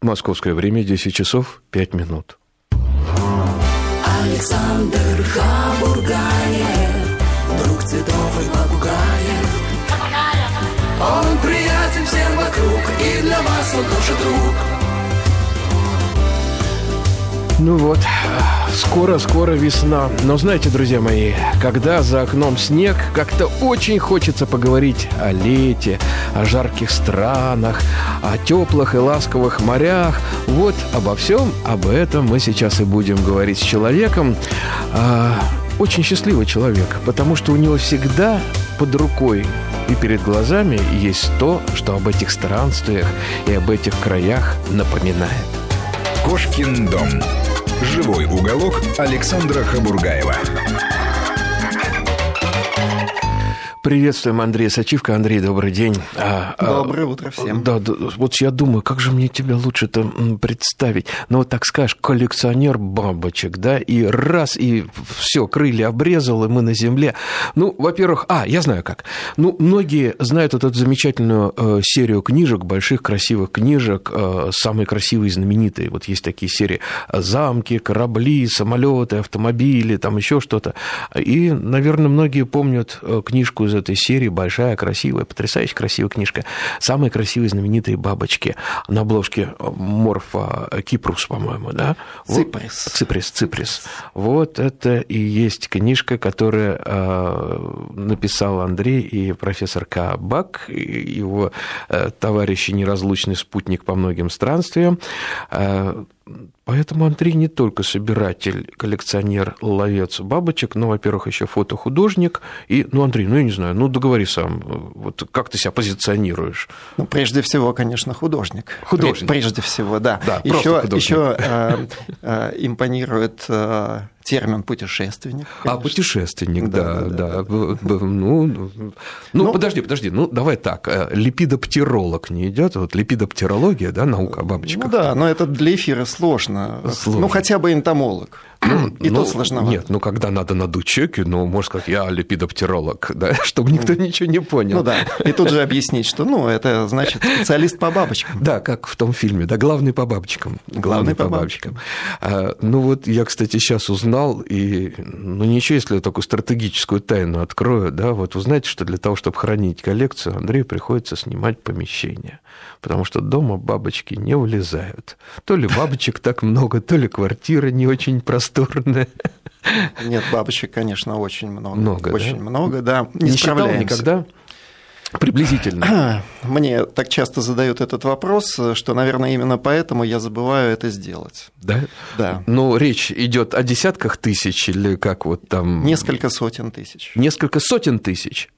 Московское время 10 часов 5 минут. Александр Хабургаев, друг цветов и попугаев. Он приятен всем вокруг, и для вас он тоже друг. Ну вот, скоро-скоро весна. Но знаете, друзья мои, когда за окном снег, как-то очень хочется поговорить о лете, о жарких странах, о теплых и ласковых морях. Вот обо всем об этом мы сейчас и будем говорить с человеком. А, очень счастливый человек, потому что у него всегда под рукой и перед глазами есть то, что об этих странствиях и об этих краях напоминает. Кошкин дом. Живой уголок Александра Хабургаева. Приветствуем Андрея Сачивка. Андрей, добрый день. А, а, Доброе утро всем. Да, да, вот я думаю, как же мне тебя лучше-то представить? Ну, вот так скажешь, коллекционер бабочек, да, и раз, и все, крылья обрезал, и мы на земле. Ну, во-первых, а, я знаю как. Ну, многие знают вот эту замечательную э, серию книжек, больших красивых книжек, э, самые красивые и знаменитые. Вот есть такие серии замки, корабли, самолеты, автомобили, там еще что-то. И, наверное, многие помнят э, книжку из этой серии, большая, красивая, потрясающе красивая книжка. Самые красивые знаменитые бабочки. На обложке Морфа Кипрус, по-моему, да? Циприс. Циприс, Циприс. Вот это и есть книжка, которая э, написал Андрей и профессор Кабак, его э, товарищ и неразлучный спутник по многим странствиям. Э, Поэтому Андрей не только собиратель, коллекционер, ловец бабочек, но, во-первых, еще фотохудожник. И, ну, Андрей, ну, я не знаю, ну, договори сам, вот как ты себя позиционируешь? Ну, прежде всего, конечно, художник. Художник. Прежде всего, да. Да, еще, еще э, э, импонирует э, термин путешественник. Конечно. А, путешественник, да, да. да. да. Ну, ну, ну, подожди, подожди, ну, давай так, э, липидоптеролог не идет, вот липидоптерология, да, наука о бабочках. Ну да, но это для эфира сложно. сложно. Ну, хотя бы энтомолог. Ну, и ну, то сложновато. Нет, ну когда надо надуть чеки, ну, можно сказать, я липидоптеролог, да, чтобы никто ничего не понял. Ну да, и тут же объяснить, что, ну, это значит специалист по бабочкам. Да, как в том фильме, да, главный по бабочкам. Главный, главный по, по бабочкам. бабочкам. А, ну вот я, кстати, сейчас узнал, и, ну ничего, если я такую стратегическую тайну открою, да, вот вы знаете, что для того, чтобы хранить коллекцию, Андрею приходится снимать помещение, потому что дома бабочки не влезают. То ли бабочек так много, то ли квартира не очень просторная. Нет, бабочек, конечно, очень много. Много, Очень да? много, да. Не, не считал никогда? Приблизительно. Мне так часто задают этот вопрос, что, наверное, именно поэтому я забываю это сделать. Да? Да. Ну, речь идет о десятках тысяч или как вот там... Несколько сотен тысяч. Несколько сотен тысяч?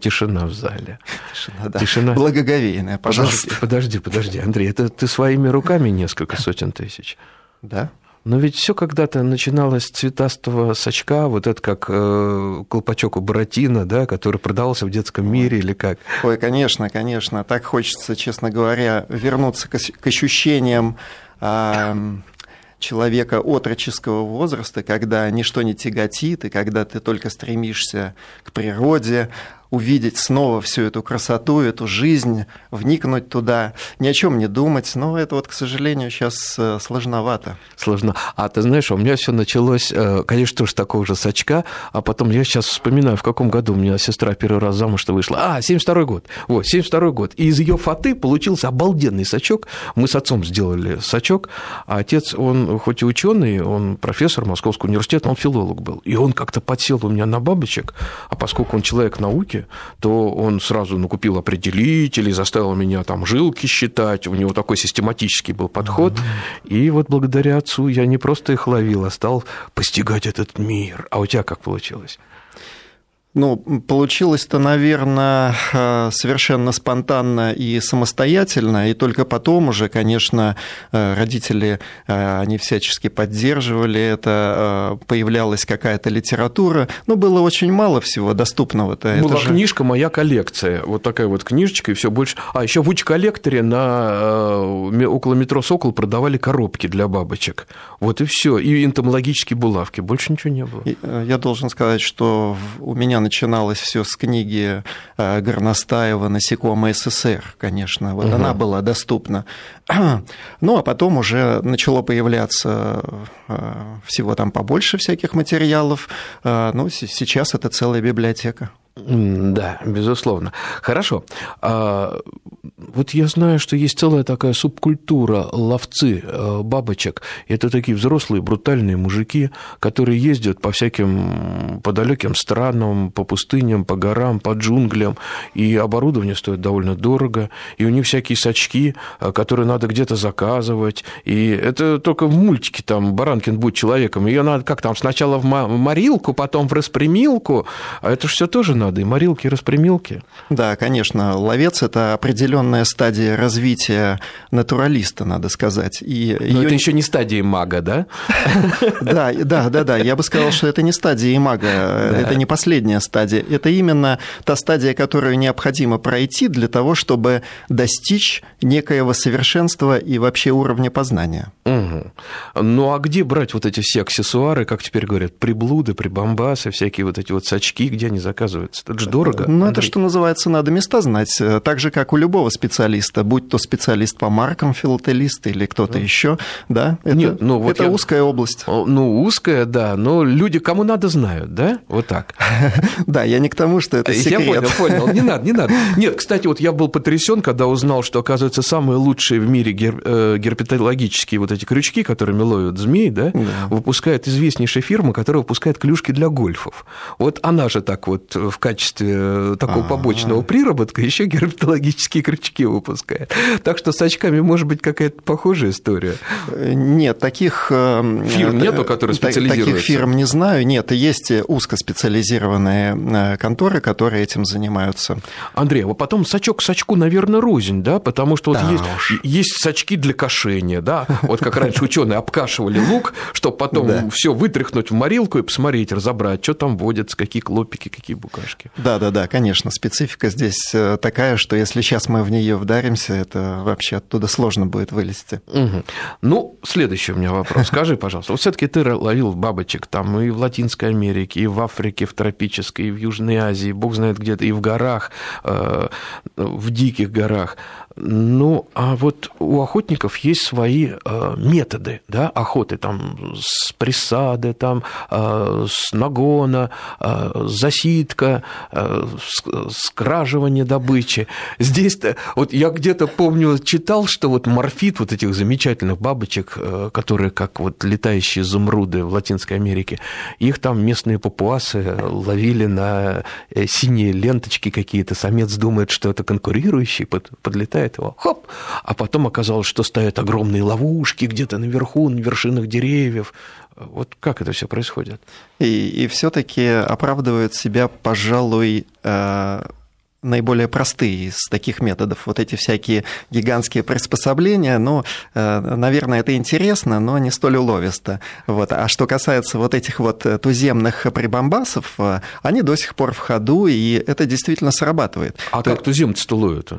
Тишина в зале. Тишина, да. Тишина. Благоговейная, пожалуйста. Подожди, подожди, подожди, Андрей, это ты своими руками несколько сотен тысяч? Да. Но ведь все когда-то начиналось с цветастого сачка, вот это как э, колпачок у Буратино, да, который продавался в детском мире или как? Ой, конечно, конечно. Так хочется, честно говоря, вернуться к, к ощущениям э, человека отроческого возраста, когда ничто не тяготит, и когда ты только стремишься к природе, увидеть снова всю эту красоту, эту жизнь, вникнуть туда, ни о чем не думать. Но это вот, к сожалению, сейчас э, сложновато. Сложно. А ты знаешь, у меня все началось, э, конечно, тоже такого же сачка, а потом я сейчас вспоминаю, в каком году у меня сестра первый раз замуж вышла. А, 72 год. Вот, 72 год. И из ее фаты получился обалденный сачок. Мы с отцом сделали сачок, а отец, он хоть и ученый, он профессор Московского университета, он филолог был. И он как-то подсел у меня на бабочек, а поскольку он человек науки, то он сразу накупил определители, заставил меня там жилки считать, у него такой систематический был подход. И вот благодаря отцу я не просто их ловил, а стал постигать этот мир. А у тебя как получилось? Ну, получилось-то, наверное, э, совершенно спонтанно и самостоятельно, и только потом уже, конечно, э, родители, э, они всячески поддерживали это, появлялась какая-то литература, но было очень мало всего доступного-то. Была же... книжка «Моя коллекция», вот такая вот книжечка, и все больше... А, еще в Уч-коллекторе на... около метро «Сокол» продавали коробки для бабочек. Вот и все, и энтомологические булавки, больше ничего не было. Я должен сказать, что у меня начиналось все с книги э, Горностаева «Насекомые СССР», конечно. Вот угу. она была доступна. Ну, а потом уже начало появляться э, всего там побольше всяких материалов. Ну, сейчас это целая библиотека. Да, безусловно. Хорошо. А, вот я знаю, что есть целая такая субкультура ловцы э, бабочек. Это такие взрослые брутальные мужики, которые ездят по всяким по далеким странам, по пустыням, по горам, по джунглям, и оборудование стоит довольно дорого, и у них всякие сачки, э, которые надо где-то заказывать, и это только в мультике там Баранкин будет человеком, ее надо как там сначала в морилку, потом в распрямилку, а это же все тоже надо, и морилки, и распрямилки. Да, конечно, ловец – это определенная стадия развития натуралиста, надо сказать. И Но ее... это еще не стадия мага, да? Да, да, да, да. Я бы сказал, что это не стадия мага, это не последняя стадия. Это именно та стадия, которую необходимо пройти для того, чтобы достичь некоего совершенства и вообще уровня познания. Ну а где брать вот эти все аксессуары, как теперь говорят, приблуды, прибамбасы, всякие вот эти вот сачки, где они заказываются? Это же дорого. Ну, это, что называется, надо места знать. Так же, как у любого специалиста, будь то специалист по маркам, филателист или кто-то еще, да? Это, Нет, ну, вот это я... узкая область. Ну, узкая, да, но люди, кому надо, знают, да? Вот так. Да, я не к тому, что это секрет. Я понял, понял. Не надо, не надо. Нет, кстати, вот я был потрясен, когда узнал, что, оказывается, самые лучшие в мире э, герпетологические вот эти крючки, которыми ловят змей, да, выпускает известнейшая фирма, которая выпускает клюшки для гольфов. Вот она же так вот в качестве э, такого А-а-а. побочного приработка еще герпетологические крючки выпускает. Так что с очками может быть какая-то похожая история. Нет, таких э, фирм нету, которые специализируются. Таких фирм не знаю. Нет, есть узкоспециализированные э, конторы, которые этим занимаются. Андрей, а потом сачок сачку, наверное, рознь, да, потому что вот да есть, есть сачки для кошения, да, вот как раньше ученые обкашивали лук, чтобы потом да. все вытряхнуть в морилку и посмотреть, разобрать, что там водится, какие клопики, какие букашки бумажки. Да, да, да, конечно. Специфика здесь э, такая, что если сейчас мы в нее вдаримся, это вообще оттуда сложно будет вылезти. Угу. Ну, следующий у меня вопрос. Скажи, пожалуйста, вот все-таки ты ловил бабочек там и в Латинской Америке, и в Африке, в тропической, и в Южной Азии, бог знает где-то, и в горах, э, в диких горах. Ну, а вот у охотников есть свои э, методы да, охоты, там, с присады, там, с нагона, засидка, скраживание добычи. Здесь-то, вот я где-то помню, читал, что вот морфит вот этих замечательных бабочек, э, которые как вот летающие изумруды в Латинской Америке, их там местные папуасы ловили на э, синие ленточки какие-то, самец думает, что это конкурирующий, подлетает его, хоп, а потом оказалось, что стоят огромные ловушки где-то наверху, на вершинах деревьев. Вот как это все происходит? И, и все-таки оправдывают себя, пожалуй, э, наиболее простые из таких методов. Вот эти всякие гигантские приспособления, ну, э, наверное, это интересно, но не столь уловисто. Вот. А что касается вот этих вот туземных прибамбасов, э, они до сих пор в ходу, и это действительно срабатывает. А То... как туземцы-то ловят?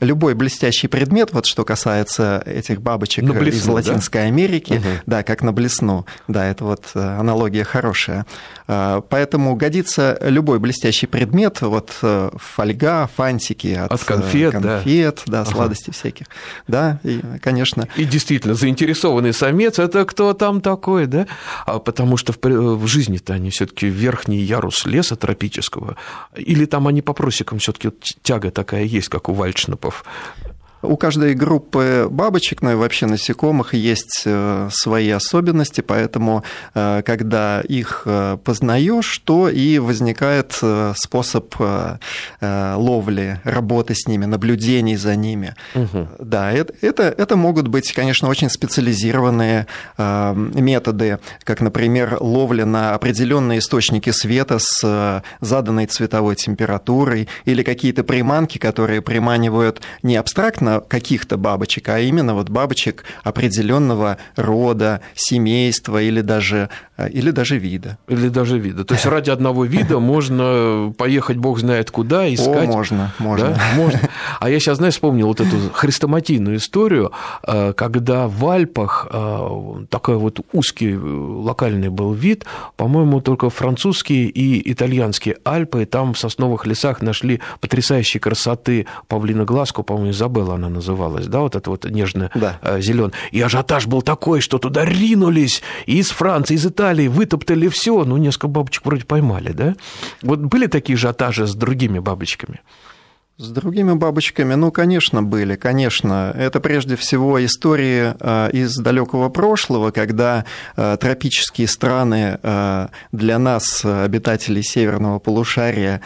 Любой блестящий предмет, вот что касается этих бабочек блесну, из Латинской да? Америки, угу. да, как на блесну, да, это вот э, аналогия хорошая. А, поэтому годится любой блестящий предмет, вот э, фольга, фантики от, от конфет, конфет да, да ага. всяких, да, и, конечно. И действительно, заинтересованный самец – это кто там такой, да? А потому что в, в жизни-то они все таки верхний ярус леса тропического, или там они по просекам все таки тяга такая есть, как у Вальчнапа, типов у каждой группы бабочек, ну и вообще насекомых есть э, свои особенности, поэтому э, когда их э, познаешь, то и возникает способ ловли, работы с ними, наблюдений за ними. Угу. Да, это, это, это могут быть, конечно, очень специализированные методы, как, например, ловля на определенные источники света с заданной цветовой температурой или какие-то приманки, которые приманивают не абстрактно конкретно каких-то бабочек, а именно вот бабочек определенного рода, семейства или даже, э, или даже вида. Или даже вида. То есть ради одного вида можно поехать бог знает куда, искать. О, можно, можно. Да? можно. А я сейчас, знаешь, вспомнил вот эту хрестоматийную историю, э, когда в Альпах э, такой вот узкий локальный был вид, по-моему, только французские и итальянские Альпы, и там в сосновых лесах нашли потрясающей красоты павлиноглазку, по-моему, Изабелла она называлась, да, вот это вот нежная да. зеленая. И ажиотаж был такой, что туда ринулись из Франции, из Италии, вытоптали все, ну, несколько бабочек вроде поймали, да? Вот были такие ажиотажи с другими бабочками? С другими бабочками, ну, конечно, были, конечно. Это прежде всего истории э, из далекого прошлого, когда э, тропические страны э, для нас, обитателей северного полушария,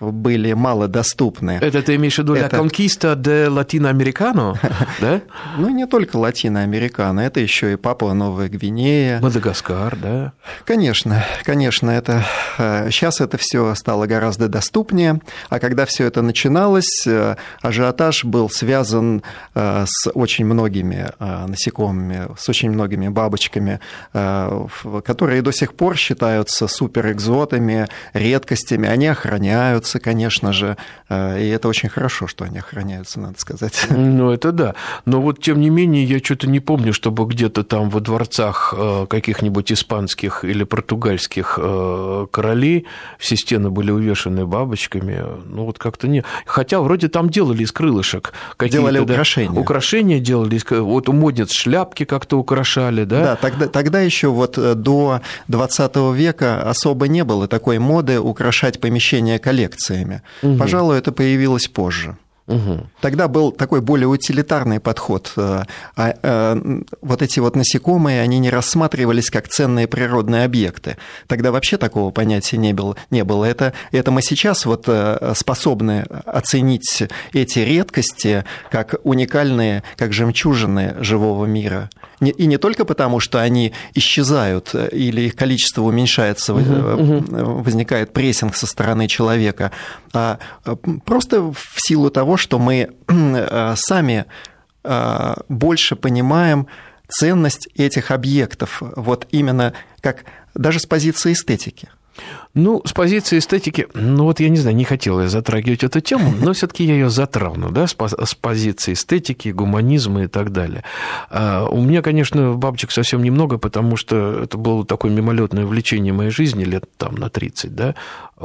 были малодоступны. Это ты имеешь в виду Это... конкиста де латиноамерикано, да? Ну, не только латиноамерикано, это еще и Папуа Новая Гвинея. Мадагаскар, да? Конечно, конечно, это... Сейчас это все стало гораздо доступнее, а когда когда все это начиналось, э, ажиотаж был связан э, с очень многими э, насекомыми, с очень многими бабочками, которые до сих пор считаются суперэкзотами, редкостями. Они охраняются, конечно же, и это очень хорошо, что они охраняются, надо сказать. Ну, это да. Но вот, тем не менее, я что-то не помню, чтобы где-то там во дворцах каких-нибудь испанских или португальских королей все стены были увешаны бабочками. Ну, ну вот как-то не... Хотя вроде там делали из крылышек какие-то... Делали украшения. Да, украшения делали, вот у модниц шляпки как-то украшали, да? Да, тогда, тогда еще вот э, до 20 века особо не было такой моды украшать помещения коллекциями. Угу. Пожалуй, это появилось позже. Угу. Тогда был такой более утилитарный подход. Э, а, а, вот эти вот насекомые, они не рассматривались как ценные природные объекты. Тогда вообще такого понятия не было. Не было. Это, это мы сейчас вот э, способны оценить эти редкости как уникальные, как жемчужины живого мира. И не только потому, что они исчезают или их количество уменьшается, угу, возникает прессинг со стороны человека, а просто в силу того, что мы э, сами э, больше понимаем ценность этих объектов, вот именно как даже с позиции эстетики. Ну, с позиции эстетики, ну вот я не знаю, не хотел я затрагивать эту тему, но все-таки я ее затрону, да, с, с позиции эстетики, гуманизма и так далее. А у меня, конечно, бабочек совсем немного, потому что это было такое мимолетное влечение моей жизни лет там на 30, да.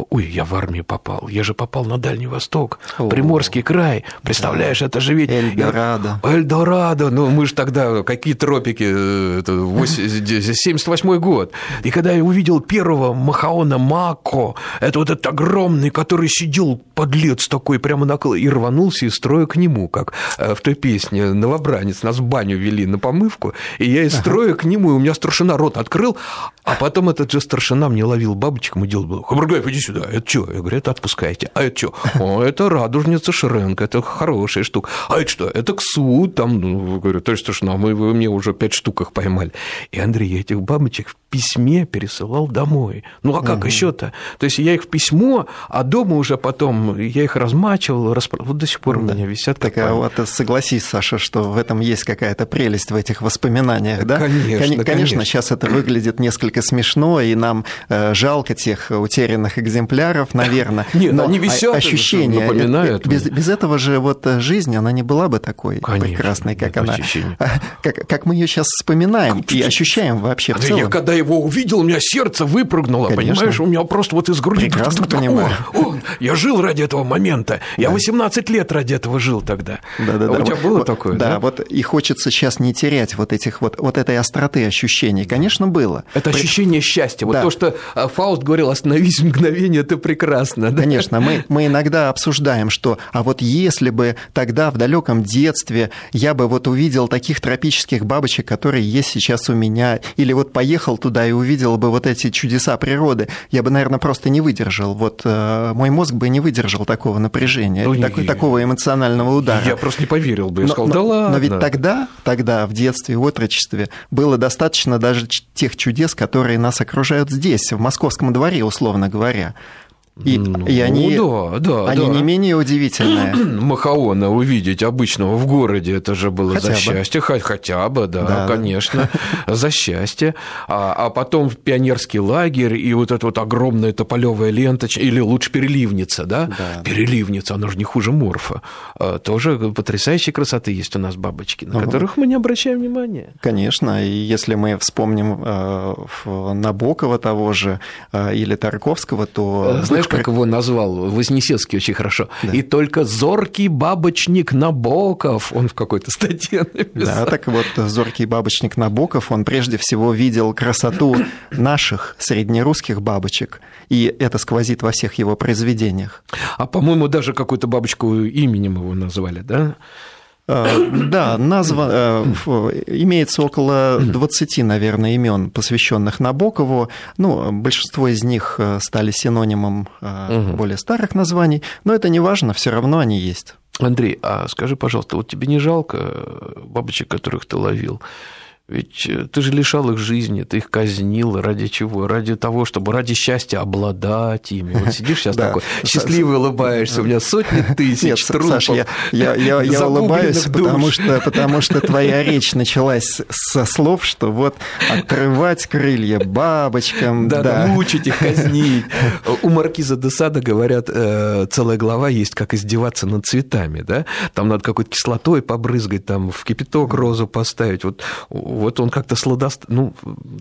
Ой, я в армию попал, я же попал на Дальний Восток, О, Приморский край, представляешь, это же ведь... Эльдорадо. Эльдорадо, ну мы же тогда, какие тропики, э, это 78 год. И когда я увидел первого Махаона Мако, это вот этот огромный, который сидел подлец такой прямо на и рванулся из строя к нему, как э, в той песне «Новобранец». Нас в баню вели на помывку, и я из строя к нему, и у меня старшина рот открыл, а потом этот же старшина мне ловил бабочек, мы делали, Хабаргаев, иди сюда, это что? Я говорю, это отпускайте. А это что? О, это радужница Шренка, это хорошая штука. А это что? Это ксу, там, ну, говорю, то есть старшина, мы, вы мне уже пять штук их поймали. И Андрей, я этих бабочек письме пересылал домой. Ну, а как угу. еще-то? То есть я их в письмо, а дома уже потом я их размачивал, распро... вот до сих пор да. у меня висят. Так, а вот согласись, Саша, что в этом есть какая-то прелесть в этих воспоминаниях, да? Конечно, конечно. Конечно, сейчас это выглядит несколько смешно, и нам э, жалко тех утерянных экземпляров, наверное. Нет, но они висят, ощущения напоминают. Без, без этого же вот э, жизнь, она не была бы такой конечно, прекрасной, как она, как, как мы ее сейчас вспоминаем и ощущаем вообще в целом. Я когда его увидел, у меня сердце выпрыгнуло, конечно. понимаешь, у меня просто вот из груди. Прекрасно понимаю. О, я жил ради этого момента. Я 18 лет ради этого жил тогда. Да, да, да. У тебя было вот, такое? Да, да, вот и хочется сейчас не терять вот этих вот, вот этой остроты ощущений. Конечно, было. Это ощущение счастья. Вот да. то, что а, Фауст говорил, остановись мгновение, это прекрасно. Да? Конечно, мы, мы иногда обсуждаем, что а вот если бы тогда в далеком детстве я бы вот увидел таких тропических бабочек, которые есть сейчас у меня, или вот поехал туда и увидел бы вот эти чудеса природы, я бы, наверное, просто не выдержал. Вот э, мой мозг бы не выдержал такого напряжения, ну, такой, такого эмоционального удара. Я просто не поверил бы, я но, сказал, да ладно. Но ведь тогда, тогда в детстве, в отрочестве было достаточно даже тех чудес, которые нас окружают здесь, в московском дворе, условно говоря. И, Ну, и они, да, да, они да. не менее удивительные. Махаона увидеть обычного в городе, это же было Хотя за бы. счастье, хоть- хотя бы, да, Да. конечно, за счастье. А, а потом пионерский лагерь и вот эта вот огромная тополевая лента, ч- или лучше переливница, да? Да. Переливница, она же не хуже морфа. А, Тоже потрясающей красоты есть у нас бабочки, на Ага. которых мы не обращаем внимания. Конечно, и если мы вспомним э, Набокова того же э, или Тарковского, то... Э, Знаешь, как его назвал Вознесенский очень хорошо? Да. И только зоркий бабочник Набоков, он в какой-то статье написал. Да, так вот, зоркий бабочник Набоков, он прежде всего видел красоту наших среднерусских бабочек, и это сквозит во всех его произведениях. А, по-моему, даже какую-то бабочку именем его назвали, да? Э, Да, назва, э, имеется около 20, наверное, имен, посвященных Набокову. Ну, большинство из них э, стали синонимом более старых названий, но это не важно, все равно они есть. Андрей, а скажи, пожалуйста, вот тебе не жалко бабочек, которых ты ловил? Ведь э, ты же лишал их жизни, ты их казнил. Ради чего? Ради того, чтобы ради счастья обладать ими. Вот сидишь сейчас такой, счастливый улыбаешься, у меня сотни тысяч трупов. Саша, я, улыбаюсь, потому что, твоя речь началась со слов, что вот отрывать крылья бабочкам, Да, мучить их, казнить. У Маркиза де Сада, говорят, э, целая глава есть, как издеваться над цветами, да? Там надо какой-то кислотой побрызгать, там в кипяток розу поставить. Вот, вот он как-то сладост... Ну,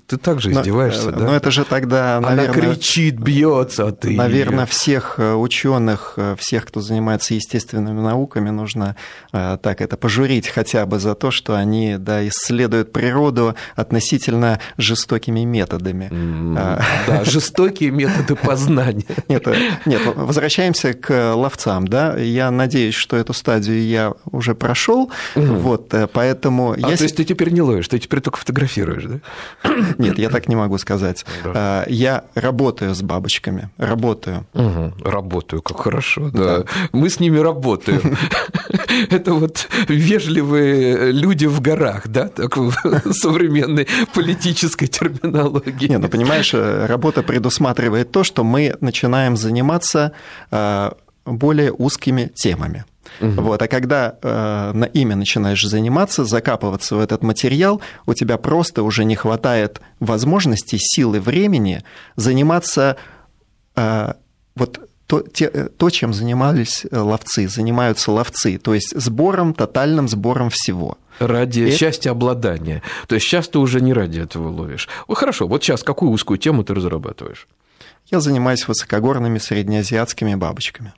ты также Но, издеваешься, э, да? Но это же тогда, Она наверное, кричит, бьется, а ты... Наверное, всех ученых, всех, кто занимается естественными науками, нужно э, так это пожурить хотя бы за то, что они да, исследуют природу относительно жестокими методами. А. Да, жестокие методы познания. Нет, э, нет, возвращаемся к ловцам, да. Я надеюсь, что эту стадию я уже прошел, вот, э, поэтому А то есть ты теперь не ловишь, ты теперь только фотографируешь, да? нет, я так не могу сказать. Да. Э, Я работаю с бабочками, работаю. Угу, работаю, как хорошо, да. Мы с ними работаем. Это вот вежливые люди в горах, да, так в современной политической терминологии. Не, ну понимаешь, э, работа предусматривает то, что мы начинаем заниматься э, более узкими темами. Вот, а когда э, на ими начинаешь заниматься, закапываться в этот материал, у тебя просто уже не хватает возможности, силы, времени заниматься э, вот то, те- э, то, чем занимались э, ловцы, занимаются ловцы, то есть сбором, тотальным сбором всего. Ради И- счастья обладания. То есть сейчас ты уже не ради этого ловишь. Ну, хорошо, вот сейчас какую узкую тему ты разрабатываешь? Я занимаюсь высокогорными среднеазиатскими бабочками.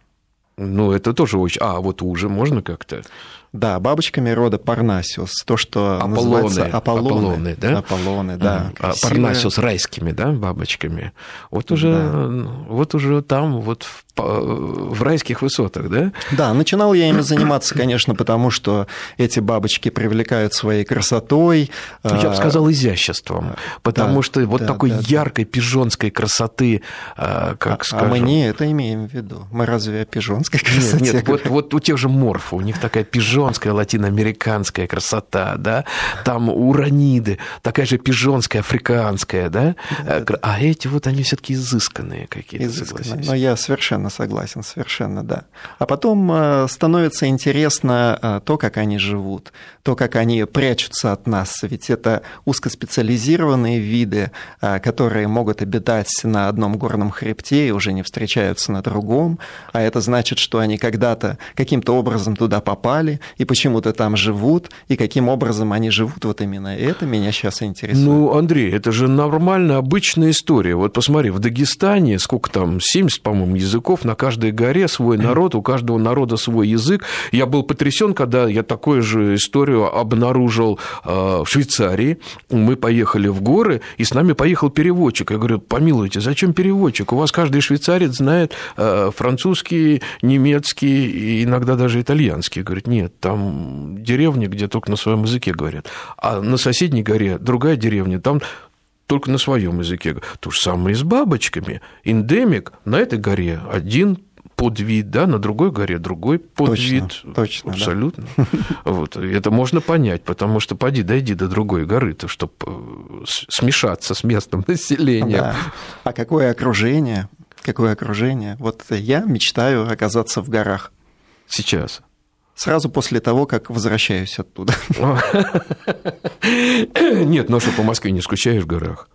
Ну, это тоже очень... А, вот уже можно как-то? Да, бабочками рода Парнасиус, то, что Аполлоны. называется Аполлоны. Аполлоны, да? Аполлоны, да. А красивые. Парнасиус райскими, да, бабочками. Вот уже, Да. вот уже там, вот в, в райских высотах, да? Да, начинал я ими заниматься, конечно, потому что эти бабочки привлекают своей красотой. Я бы а, сказал, изяществом, потому да, что вот да, такой да, да. яркой пижонской красоты, а, как а скажем... мы не это имеем в виду. Мы разве о пижонской Нет, красоте нет, вот, говорим? вот у тех же морфов, у них такая пижонская латиноамериканская красота, да, там ураниды, такая же пижонская африканская, да, а кр- а эти вот они все-таки изысканные какие-то, согласись. Но я совершенно согласен, совершенно, да. А потом э, становится интересно э, то, как они живут, то, как они прячутся от нас. Ведь это узкоспециализированные виды, э, которые могут обитать на одном горном хребте и уже не встречаются на другом. А это значит, что они когда-то каким-то образом туда попали и почему-то там живут, и каким образом они живут, вот именно это меня сейчас интересует. Ну, Андрей, это же нормальная, обычная история. Вот посмотри, в Дагестане сколько там, 70, по-моему, языков, на каждой горе свой народ, у каждого народа свой язык. Я был потрясен, когда я такую же историю обнаружил э, в Швейцарии. Мы поехали в горы, и с нами поехал переводчик. Я говорю, помилуйте, зачем переводчик? У вас каждый швейцарец знает э, французский, немецкий и иногда даже итальянский. Говорит, нет, там деревни, где только на своем языке говорят. А на соседней горе другая деревня, там только на своем языке. То же самое и с бабочками. Эндемик на этой горе один подвид, да, на другой горе другой подвид. Точно, точно, да. Абсолютно. Вот. И Это можно понять, потому что поди, дойди до другой горы, чтобы смешаться с местным населением. Да. А какое окружение? какое окружение. Вот я мечтаю оказаться в горах. Сейчас. Сразу после того, как возвращаюсь оттуда. Нет, ну что, по Москве не скучаешь в горах?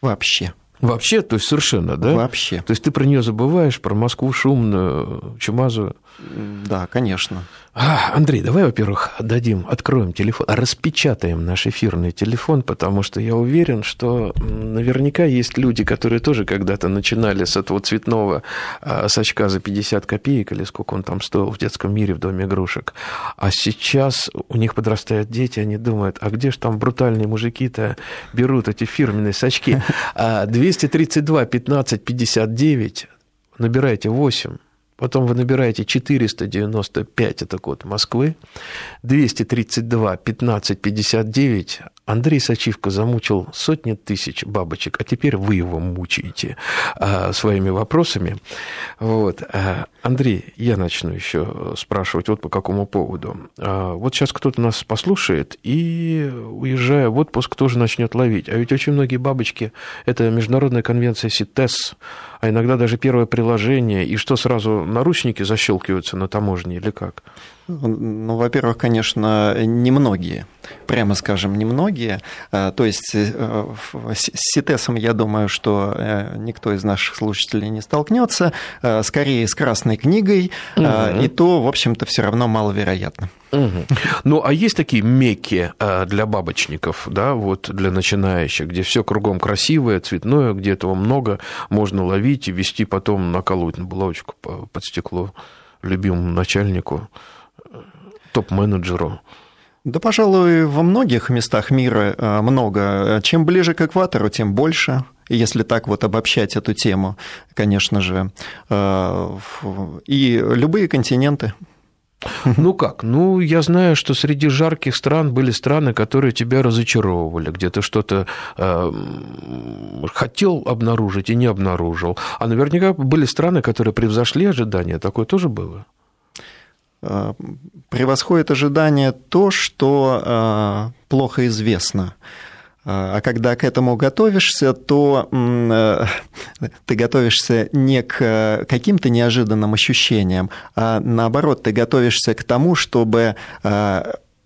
Вообще. Вообще, то есть совершенно, да? Вообще. То есть ты про нее забываешь, про Москву шумную, чумазую? Да, конечно. А, Андрей, давай, во-первых, дадим, откроем телефон, распечатаем наш эфирный телефон, потому что я уверен, что наверняка есть люди, которые тоже когда-то начинали с этого цветного а, сачка за 50 копеек, или сколько он там стоил в детском мире в Доме игрушек. А сейчас у них подрастают дети, они думают, а где же там брутальные мужики-то берут эти фирменные сачки? 232 15 59, набирайте 8, Потом вы набираете 495, это код Москвы, 232 15 59. Андрей Сачивко замучил сотни тысяч бабочек, а теперь вы его мучаете а, своими вопросами. Вот. А, Андрей, я начну еще спрашивать вот по какому поводу. А, вот сейчас кто-то нас послушает и, уезжая в отпуск, тоже начнет ловить. А ведь очень многие бабочки, это международная конвенция СИТЕС, а иногда даже первое приложение, и что сразу наручники защелкиваются на таможне или как? Ну, во-первых, конечно, немногие, прямо скажем, немногие. А, то есть э, с СИТЕСом, я думаю, что э, никто из наших слушателей не столкнется. Скорее, с Красной книгой, угу. и то, в общем-то, все равно маловероятно. Угу. Ну, а есть такие мекки для бабочников, да, вот для начинающих, где все кругом красивое, цветное, где этого много, можно ловить и вести потом наколоть на булавочку под стекло любимому начальнику топ-менеджеру? Да, пожалуй, во многих местах мира э, много. Чем ближе к экватору, тем больше. Если так вот обобщать эту тему, конечно же. Э, и любые континенты. Ну как? Ну, я знаю, что среди жарких стран были страны, которые тебя разочаровывали, где ты что-то э, хотел обнаружить и не обнаружил. А наверняка были страны, которые превзошли ожидания. Такое тоже было? Э, превосходит ожидание то, что э, плохо известно. Э, а когда к этому готовишься, то ты готовишься не к каким-то неожиданным ощущениям, а наоборот, ты готовишься к тому, чтобы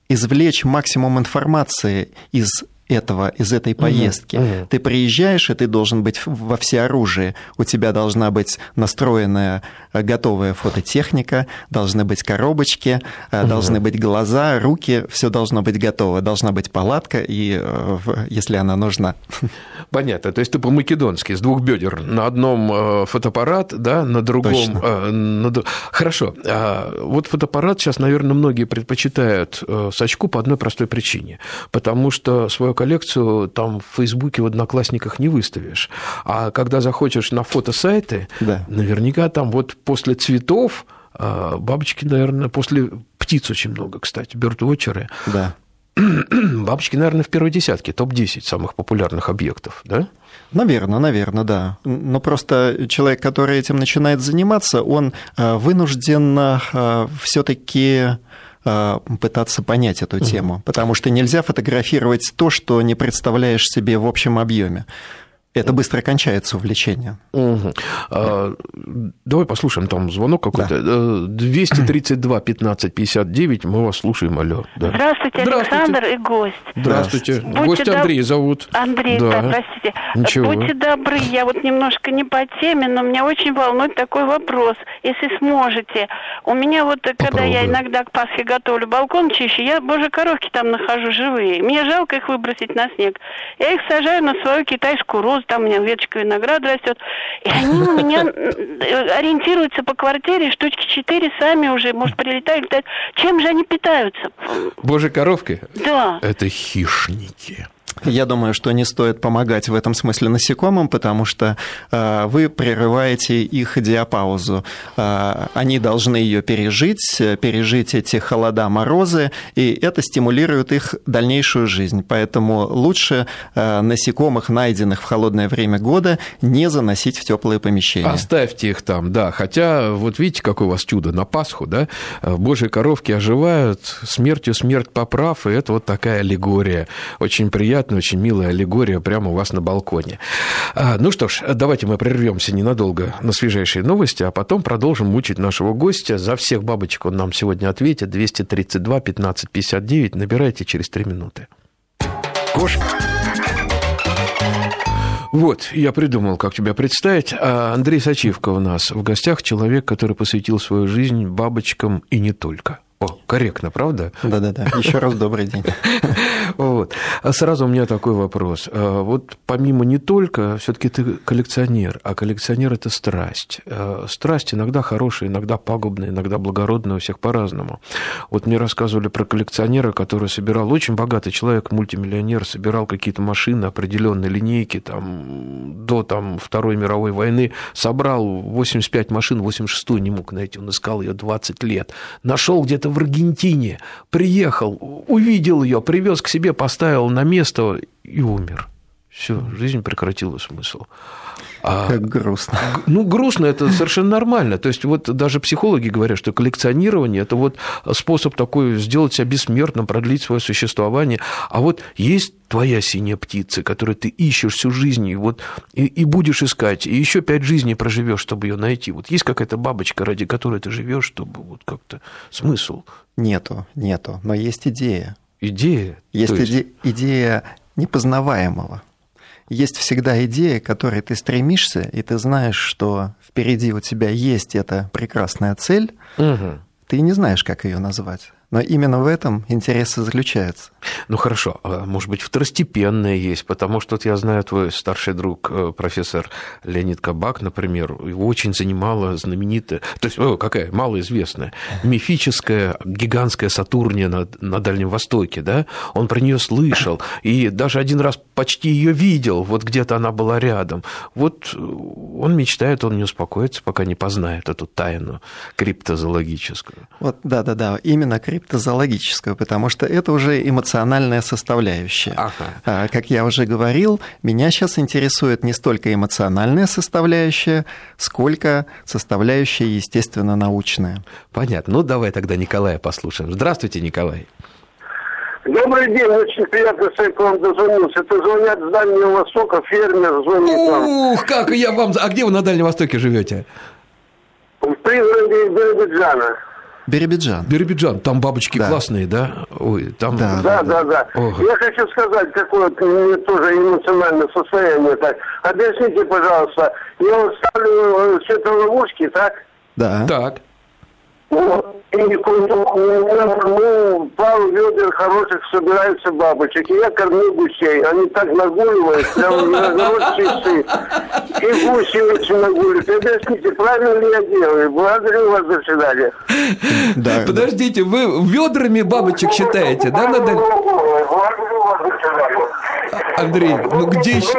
извлечь максимум информации из этого, из этой поездки. Угу, угу. Ты приезжаешь, и ты должен быть во всеоружии. У тебя должна быть настроенная, э, готовая фототехника, должны быть коробочки, угу. должны быть глаза, руки, все должно быть готово. Должна быть палатка, и э, если она нужна. Понятно. То есть ты по-македонски, с двух бедер. На одном фотоаппарат, да, на другом... Точно. На... Хорошо. А вот фотоаппарат сейчас, наверное, многие предпочитают сачку по одной простой причине. Потому что свое коллекцию там в Фейсбуке, в Одноклассниках не выставишь. А когда захочешь на фотосайты, да. наверняка там вот после цветов а, бабочки, наверное, после птиц очень много, кстати, бёрдвотчеры. Да. Бабочки, наверное, в первой десятке, топ-10 самых популярных объектов, да? Наверное, наверное, да. Но просто человек, который этим начинает заниматься, он а, вынужден а, все-таки пытаться понять эту тему, потому что нельзя фотографировать то, что не представляешь себе в общем объеме это быстро кончается увлечение. Угу. А, давай послушаем, там звонок какой-то. Да. 232 15 59, мы вас слушаем, алло. Да. Здравствуйте, Здравствуйте, Александр и гость. Здравствуйте. Будьте гость доб... Андрей зовут. Андрей, да. да, простите. Ничего. Будьте добры, я вот немножко не по теме, но меня очень волнует такой вопрос, если сможете. У меня вот, Попробуй. когда я иногда к Пасхе готовлю балкон чищу, я, боже, коровки там нахожу живые. Мне жалко их выбросить на снег. Я их сажаю на свою китайскую розу, там у меня веточка винограда растет. И они у меня ориентируются по квартире, штучки четыре сами уже, может, прилетают, летают. Чем же они питаются? Божьи коровки? Да. Это хищники. Я думаю, что не стоит помогать в этом смысле насекомым, потому что э, вы прерываете их диапаузу. Э, они должны ее пережить, пережить эти холода, морозы, и это стимулирует их дальнейшую жизнь. Поэтому лучше э, насекомых, найденных в холодное время года, не заносить в теплые помещения. Оставьте их там, да. Хотя, вот видите, какое у вас чудо на Пасху, да? Божьи коровки оживают, смертью смерть поправ, и это вот такая аллегория. Очень приятно приятная, очень милая аллегория прямо у вас на балконе. А, ну что ж, давайте мы прервемся ненадолго на свежайшие новости, а потом продолжим мучить нашего гостя. За всех бабочек он нам сегодня ответит. 232 15 59. Набирайте через три минуты. Кошка. Вот, я придумал, как тебя представить. А Андрей Сачивко у нас в гостях, человек, который посвятил свою жизнь бабочкам и не только. О, корректно, правда? Да-да-да. Еще раз добрый день. Вот. А сразу у меня такой вопрос. А вот помимо не только, все-таки ты коллекционер, а коллекционер это страсть. А страсть иногда хорошая, иногда пагубная, иногда благородная, у всех по-разному. Вот мне рассказывали про коллекционера, который собирал, очень богатый человек, мультимиллионер, собирал какие-то машины определенной линейки, там, до там, Второй мировой войны, собрал 85 машин, 86-ю не мог найти, он искал ее 20 лет. Нашел где-то в Аргентине, приехал, увидел ее, привез к себе, поставил на место и умер. Все, жизнь прекратила смысл. А, как грустно. Ну, грустно это совершенно нормально. То есть, вот даже психологи говорят, что коллекционирование – это вот способ такой сделать себя бессмертным, продлить свое существование. А вот есть твоя синяя птица, которую ты ищешь всю жизнь, и, вот, и, и будешь искать, и еще пять жизней проживешь, чтобы ее найти. Вот есть какая-то бабочка, ради которой ты живешь, чтобы вот как-то смысл? Нету, нету, но есть идея. Идея? Есть, есть? Иде- идея непознаваемого есть всегда идея, к которой ты стремишься, и ты знаешь, что впереди у тебя есть эта прекрасная цель, угу. ты не знаешь, как ее назвать. Но именно в этом интерес и заключается. Ну хорошо, а может быть, второстепенное есть, потому что вот я знаю, твой старший друг, э, профессор Леонид Кабак, например, его очень занимала знаменитая, то есть, о, какая, малоизвестная, мифическая гигантская Сатурния на, на Дальнем Востоке, да? Он про нее слышал, и даже один раз почти ее видел, вот где-то она была рядом. Вот он мечтает, он не успокоится, пока не познает эту тайну криптозоологическую. Вот, да-да-да, именно криптозоологическую криптозоологическую, потому что это уже эмоциональная составляющая. Ага. А, как я уже говорил, меня сейчас интересует не столько эмоциональная составляющая, сколько составляющая естественно-научная. Понятно. Ну, давай тогда Николая послушаем. Здравствуйте, Николай. Добрый день, очень приятно, что я к вам дозвонился. Это звонят с Дальнего Востока, фермер звонит вам. Ух, как я вам... А где вы на Дальнем Востоке живете? В пригороде Биробиджана. Биробиджан. Биробиджан, там бабочки да. классные, да? Ой, там... Да, да, да. да. Ого. Я хочу сказать, какое мне тоже эмоциональное состояние. Так. Объясните, пожалуйста, я вот ставлю э, светоловушки, так? Да. Так. И ну, пару ведер хороших собирается бабочек. И я кормлю гусей. Они так нагуливают, прям народ часы. И гуси очень нагуливают. Объясните, правильно ли я делаю? Благодарю вас, до свидания. Да. Подождите, вы ведрами бабочек считаете, да, Наталья? Благодарю вас, до свидания. Андрей, ну где еще...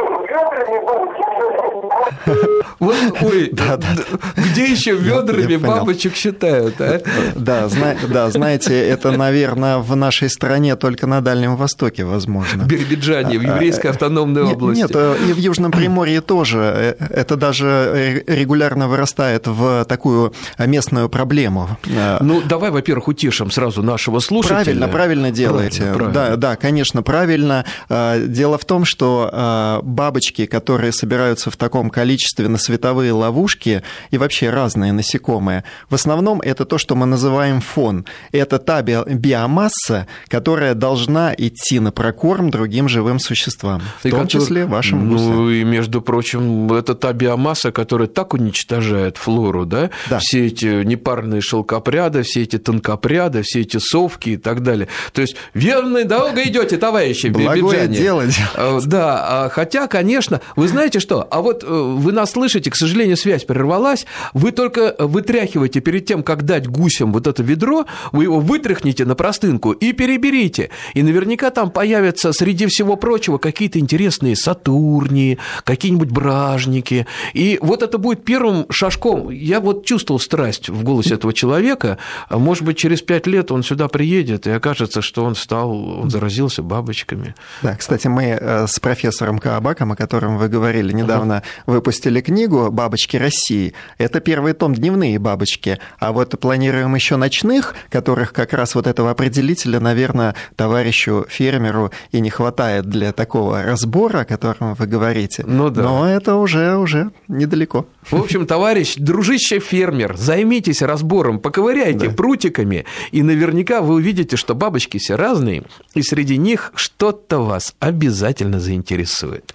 Вот, ой, да, да. где еще ведрами бабочек считают, а? Да, зна, да, знаете, это, наверное, в нашей стране только на Дальнем Востоке возможно. В Биробиджане, в еврейской а, автономной нет, области. Нет, э, и в Южном Приморье тоже. Э, это даже регулярно вырастает в такую местную проблему. Э, ну, давай, во-первых, утешим сразу нашего слушателя. Правильно, правильно делаете. Правильно, правильно. Да, да, конечно, правильно. Дело в том, что бабочки, которые собираются в таком количестве на световые ловушки и вообще разные насекомые, в основном это то, что мы называем фон. Это та биомасса, которая должна идти на прокорм другим живым существам, в и том который, числе вашим гусям. Ну и, между прочим, это та биомасса, которая так уничтожает флору, да? да. Все эти непарные шелкопряды, все эти тонкопряды, все эти совки и так далее. То есть верно дорога идете, товарищи, Благое дело а, Да, а, хотя, конечно, вы знаете что, а вот э, вы нас слышите, к сожалению, связь прервалась, вы только вытряхиваете перед тем, как дать гусям вот это ведро, вы его вытряхните на простынку и переберите. И наверняка там появятся среди всего прочего какие-то интересные Сатурнии, какие-нибудь бражники. И вот это будет первым шажком. Я вот чувствовал страсть в голосе этого человека. Может быть, через пять лет он сюда приедет, и окажется, что он стал, он заразился бабочками. Да, кстати, мы э, с профессором Каабаком, о котором вы говорили недавно, выпустили книгу «Бабочки России». Это первый том «Дневные бабочки». А вот планируем еще ночных, которых как раз вот этого определителя, наверное, товарищу фермеру и не хватает для такого разбора, о котором вы говорите. Ну да. Но это уже, уже недалеко. В общем, товарищ, дружище фермер, займитесь разбором, поковыряйте да. прутиками, и наверняка вы увидите, что бабочки все разные, и среди них что-то вас обязательно заинтересует.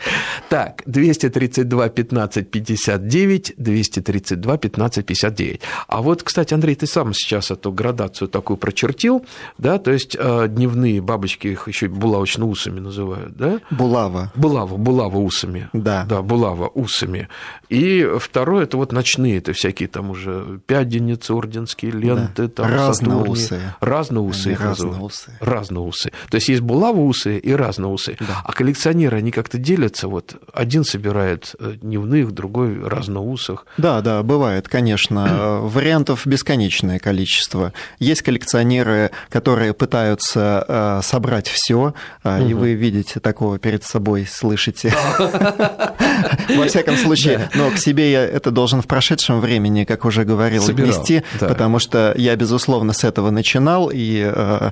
Так, 232 15 59, 232 15 59. А вот, кстати, Андрей, ты сам сейчас эту градацию такую прочертил, да, то есть э, дневные бабочки, их еще булавочно-усами называют, да? Булава. Булава, булава усами. Да. Да, булава усами. И второе, это вот ночные, это всякие там уже пяденицы, орденские ленты, да. там разноусы. Разноусы их разноусы. Разноусы. То есть есть булавусы и разноусы. Да. А коллекционеры, они как-то делятся, вот один собирает э, дневных, другой разноусых. Да, да, бывает, конечно. Вариантов бесконечное количество. Есть коллекционеры, которые пытаются э, собрать все, угу. и вы видите такого перед собой, слышите. Во всяком случае, но к себе я это должен в прошедшем времени, как уже говорил, отнести, потому что я, безусловно, с этого начинал, и э,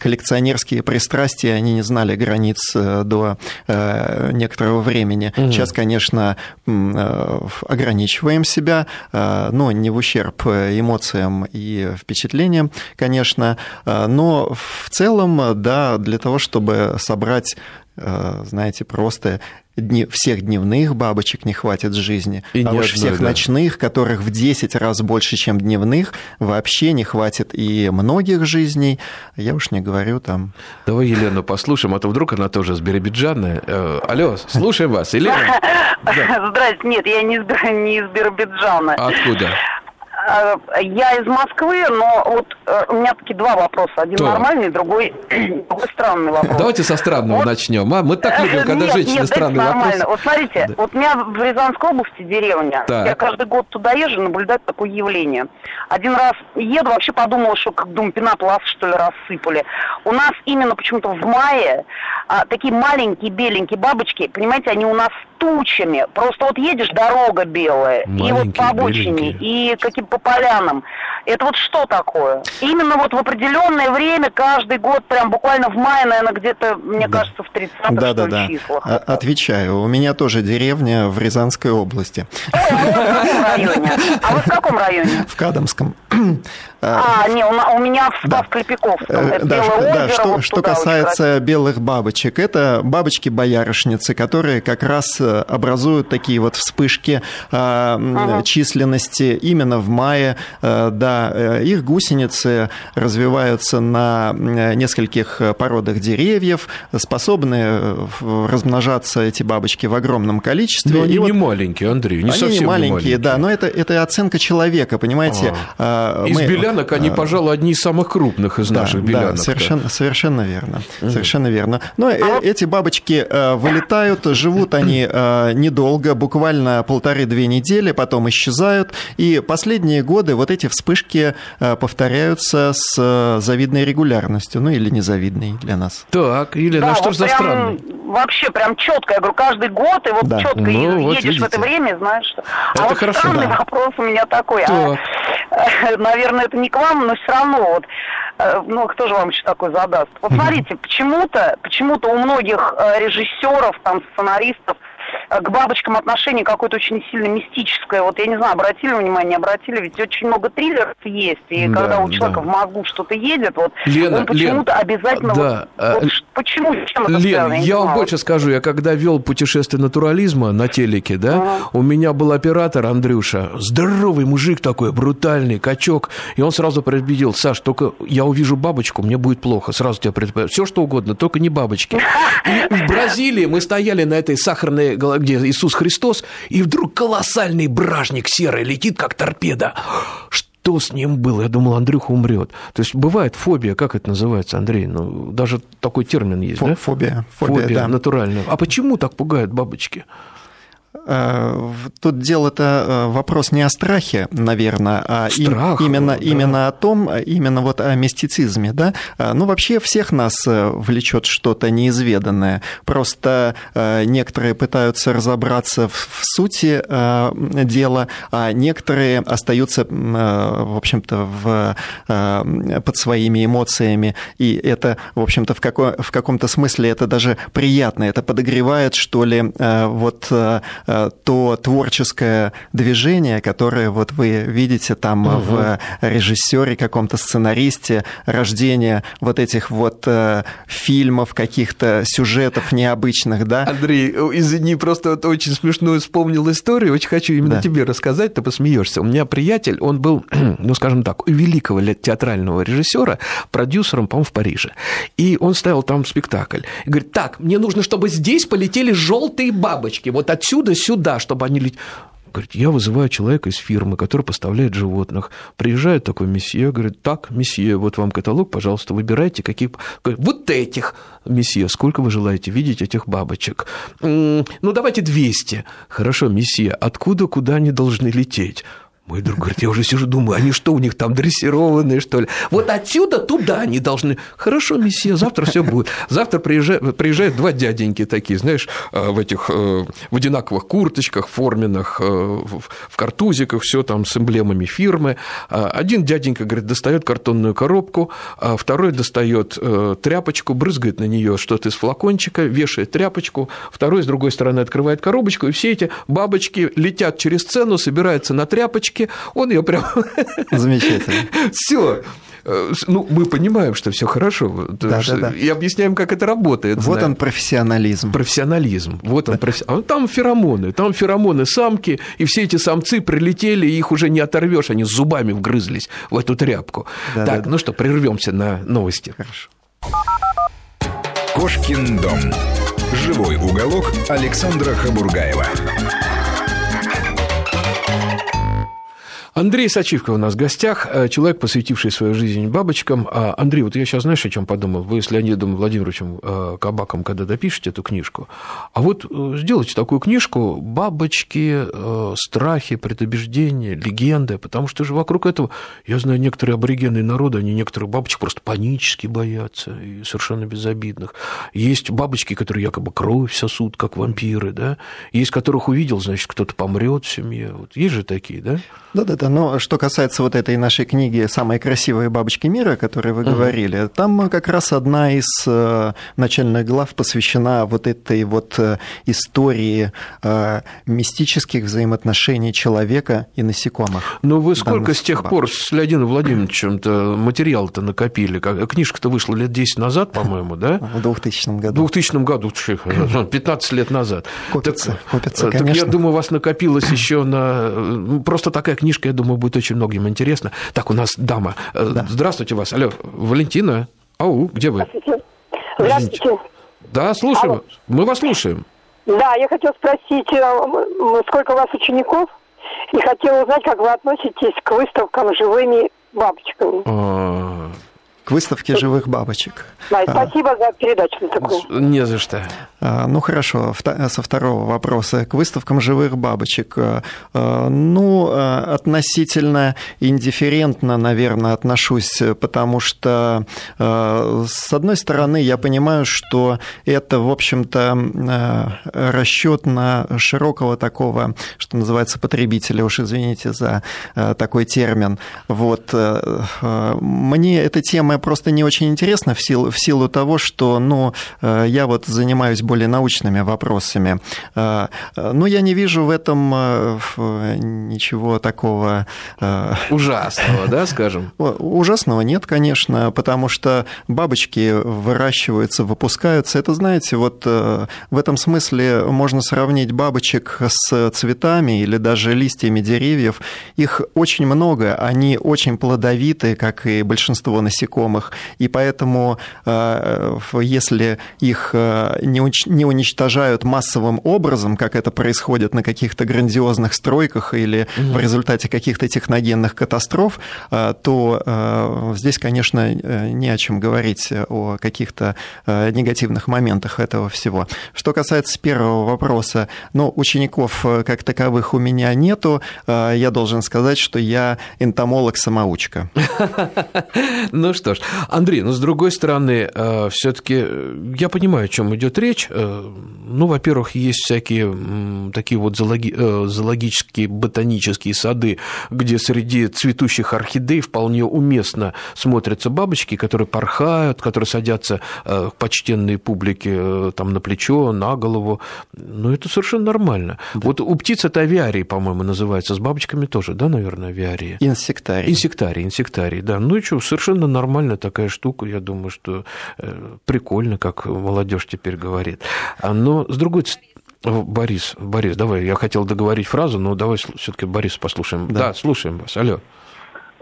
коллекционерские пристрастия, они не знали границ до некоторого времени. Сейчас, конечно, ограничиваем себя, но не в ущерб эмоциям и впечатлениям, конечно, но в целом, да, для того, чтобы собрать знаете, просто дни, всех дневных бабочек не хватит жизни, и а уж всех да. ночных, которых в 10 раз больше, чем дневных, вообще не хватит и многих жизней. Я уж не говорю там... Давай Елену послушаем, а то вдруг она тоже с Биробиджана. Э, алло, слушаем вас, Елена. Здрасте, нет, я не из Биробиджана. Откуда? Э, я из Москвы, но вот э, у меня такие два вопроса. Один То. нормальный, другой, другой странный вопрос. Давайте со странного вот. начнем. А? Мы так любим, когда нет, женщины нет, странные нормально. Вот смотрите, да. вот у меня в Рязанской области деревня. Так. Я каждый год туда езжу, наблюдать такое явление. Один раз еду, вообще подумала, что как дум пенопласт, что ли, рассыпали. У нас именно почему-то в мае а, такие маленькие беленькие бабочки, понимаете, они у нас тучами. Просто вот едешь, дорога белая, маленькие, и вот по обочине, беленькие. и каким по полянам. Это вот что такое? Именно вот в определенное время, каждый год, прям буквально в мае, наверное, где-то, мне да. кажется, в 30-х да, да, да. числах. А, отвечаю. У меня тоже деревня в Рязанской области. А вы в каком районе? В Кадамском. А, не, у меня в да. Клепиковском. Э, да, да, что, что касается белых бабочек, это бабочки-боярышницы, которые как раз э, образуют такие вот вспышки ага. численности именно в мае. Э, да, их гусеницы развиваются на нескольких породах деревьев, способны размножаться эти бабочки в огромном количестве. Но они и не вот... маленькие, Андрей, не они совсем не маленькие, маленькие, да, но это, это оценка человека, понимаете. А. Из Мы белянок они, пожалуй, одни из самых крупных из да, наших белянок. Да, совершенно, совершенно верно. Совершенно верно. Но э, эти бабочки э, вылетают, живут они э, недолго, буквально полторы-две недели, потом исчезают. И последние годы вот эти вспышки повторяются с завидной регулярностью, ну или незавидной для нас. Так, Елена, да, что вот за странный? Вообще прям четко, я говорю, каждый год, и вот да. четко ну, вот едешь видите. в это время, знаешь что. А это вот хорошо, странный да. вопрос у меня такой. А, наверное, это не к вам, но все равно вот, э, ну, кто же вам еще такой задаст? Вот смотрите, почему-то, почему-то у многих э, режиссеров, там, сценаристов, Э, к бабочкам отношение какое-то очень сильно мистическое. Вот я не знаю, обратили внимание, не обратили, ведь очень много триллеров есть, и да, когда у человека да. в мозгу что-то едет, вот Лена, он почему-то обязательно... Да, вот, вот, почему? Чем это Лен, связано? я, я вам больше скажу, я когда вел путешествие натурализма на телеке, да, ага. у меня был оператор Андрюша, здоровый мужик такой, брутальный, качок, и он сразу предупредил, Саш, только я увижу бабочку, мне будет плохо, сразу тебя предупреждаю, все что угодно, только не бабочки. И в Бразилии мы стояли на этой сахарной где Иисус Христос, и вдруг колоссальный бражник серый летит, как торпеда. Что с ним было? Я думал, Андрюха умрет. То есть бывает фобия, как это называется, Андрей? Ну, даже такой термин есть, Фо- да? Фобия. Фобия, фобия да. натуральная. А почему так пугают бабочки? Э, тут дело-то э, вопрос не о страхе, наверное, а Страх, именно, да. именно о том, именно вот о мистицизме, да. Э, ну, вообще всех нас влечет что-то неизведанное. Просто некоторые пытаются разобраться в сути дела, а некоторые остаются, в общем-то, в, под своими эмоциями. И это, в общем-то, в, каком, в каком-то смысле это даже приятно. Это подогревает, что ли, вот Э, то творческое движение, которое вот вы видите там угу. в режиссере, каком-то сценаристе, рождение вот этих вот э, фильмов, каких-то сюжетов необычных, да? Андрей, извини, просто вот очень смешную вспомнил историю, очень хочу именно да. тебе рассказать, ты посмеешься. У меня приятель, он был, ну, скажем так, у великого театрального режиссера, продюсером, по-моему, в Париже. И он ставил там спектакль. И говорит, так, мне нужно, чтобы здесь полетели желтые бабочки, вот отсюда сюда, чтобы они. Говорит, я вызываю человека из фирмы, который поставляет животных. Приезжает такой месье, говорит, так, месье, вот вам каталог, пожалуйста, выбирайте, какие... Вот этих, месье, сколько вы желаете видеть этих бабочек? Ну, давайте 200. Хорошо, месье, откуда, куда они должны лететь? Мой друг говорит, я уже сижу, думаю, они что, у них там дрессированные, что ли? Вот отсюда туда они должны. Хорошо, месье, завтра все будет. Завтра приезжают, приезжают два дяденьки такие, знаешь, э, в этих э, в одинаковых курточках, форменных, э, в картузиках, все там с эмблемами фирмы. Один дяденька, говорит, достает картонную коробку, а второй достает тряпочку, брызгает на нее что-то из флакончика, вешает тряпочку, второй с другой стороны открывает коробочку, и все эти бабочки летят через сцену, собираются на тряпочке, ручки, он ее прям... Замечательно. Все. Э, ну, мы понимаем, что все хорошо, да, что... да, да. и объясняем, как это работает. Вот знаем. он профессионализм. Профессионализм. Вот он професс... а там феромоны, там феромоны самки, и все эти самцы прилетели, и их уже не оторвешь, они зубами вгрызлись в эту тряпку. Да, так, да, ну да. что, прервемся на новости. Хорошо. Кошкин дом. Живой уголок Александра Хабургаева. Андрей Сачивко у нас в гостях, э, человек, посвятивший свою жизнь бабочкам. А, Андрей, вот я сейчас, знаешь, о чем подумал? Вы с Леонидом Владимировичем э, Кабаком, когда допишете эту книжку, а вот э, сделайте такую книжку «Бабочки, страхи, предубеждения, легенды», потому что же вокруг этого, я знаю, некоторые аборигенные народы, они некоторых бабочек просто панически боятся, и совершенно безобидных. Есть бабочки, которые якобы кровь сосут, как вампиры, да? Есть, которых увидел, значит, кто-то помрет в семье. Вот есть же такие, да? Да-да-да, но что касается вот этой нашей книги «Самые красивые бабочки мира», о которой вы uh-huh. говорили, там как раз одна из э, начальных глав посвящена вот этой вот э, истории э, мистических взаимоотношений человека и насекомых. Ну вы сколько с тех пор с Леонидом Владимировичем-то материал-то накопили? Книжка-то вышла лет 10 назад, по-моему, да? В 2000 году. В 2000 году, 15 лет назад. Копится, копится, конечно. Так я думаю, у вас накопилось еще на... Ну, просто такая книжка, я думаю, будет очень многим интересно. Так, у нас дама. Э, да. Здравствуйте вас. Алло, Валентина. Ау, где вы? Здравствуйте. Здравствуйте. Да, слушаем. Алло. Мы вас слушаем. Да, я хотела спросить, э, сколько у вас учеников? И хотела узнать, как вы относитесь к выставкам живыми бабочками. А, к выставке живых бабочек. Да, спасибо за передачу такую. Не за что. А, ну хорошо, со второго вопроса. К выставкам живых бабочек. А, а, ну, относительно индифферентно, наверное, отношусь, потому что, с одной стороны, я понимаю, что это, в общем-то, расчет на широкого такого, что называется, потребителя, уж извините за такой термин. Вот. Мне эта тема просто не очень интересна в силу, в силу того, что, ну, я вот занимаюсь более научными вопросами. А, но я не вижу в этом э, ничего такого... Э, Ужасного, да, скажем? Ужасного нет, конечно, потому что бабочки выращиваются, выпускаются. Это, знаете, вот э, в этом смысле можно сравнить бабочек с цветами или даже листьями деревьев. Их очень много, они очень плодовиты, как и большинство насекомых насекомых, и поэтому если их не уничтожают массовым образом, как это происходит на каких-то грандиозных стройках или в результате каких-то техногенных катастроф, то здесь, конечно, не о чем говорить о каких-то негативных моментах этого всего. Что касается первого вопроса, ну, учеников как таковых у меня нету. Я должен сказать, что я энтомолог-самоучка. Ну что ж, Андрей, ну с другой стороны, э, все-таки э, я понимаю, о чем идет речь. Э, ну, во-первых, есть всякие такие вот зоологические, ботанические сады, где среди цветущих орхидей вполне уместно смотрятся бабочки, которые порхают, которые садятся к почтенной публике там на плечо, на голову. Ну, это совершенно нормально. Да. Вот у птиц это авиарий, по-моему, называется, с бабочками тоже, да, наверное, авиарии? Инсектарий. Инсектарий, инсектарий, да. Ну и что, совершенно нормальная такая штука, я думаю, что э, прикольно, как молодежь теперь говорит. А, но с другой стороны, Борис, Борис, давай, я хотел договорить фразу, но давай все-таки Борис послушаем. Да. да, слушаем вас. Алло.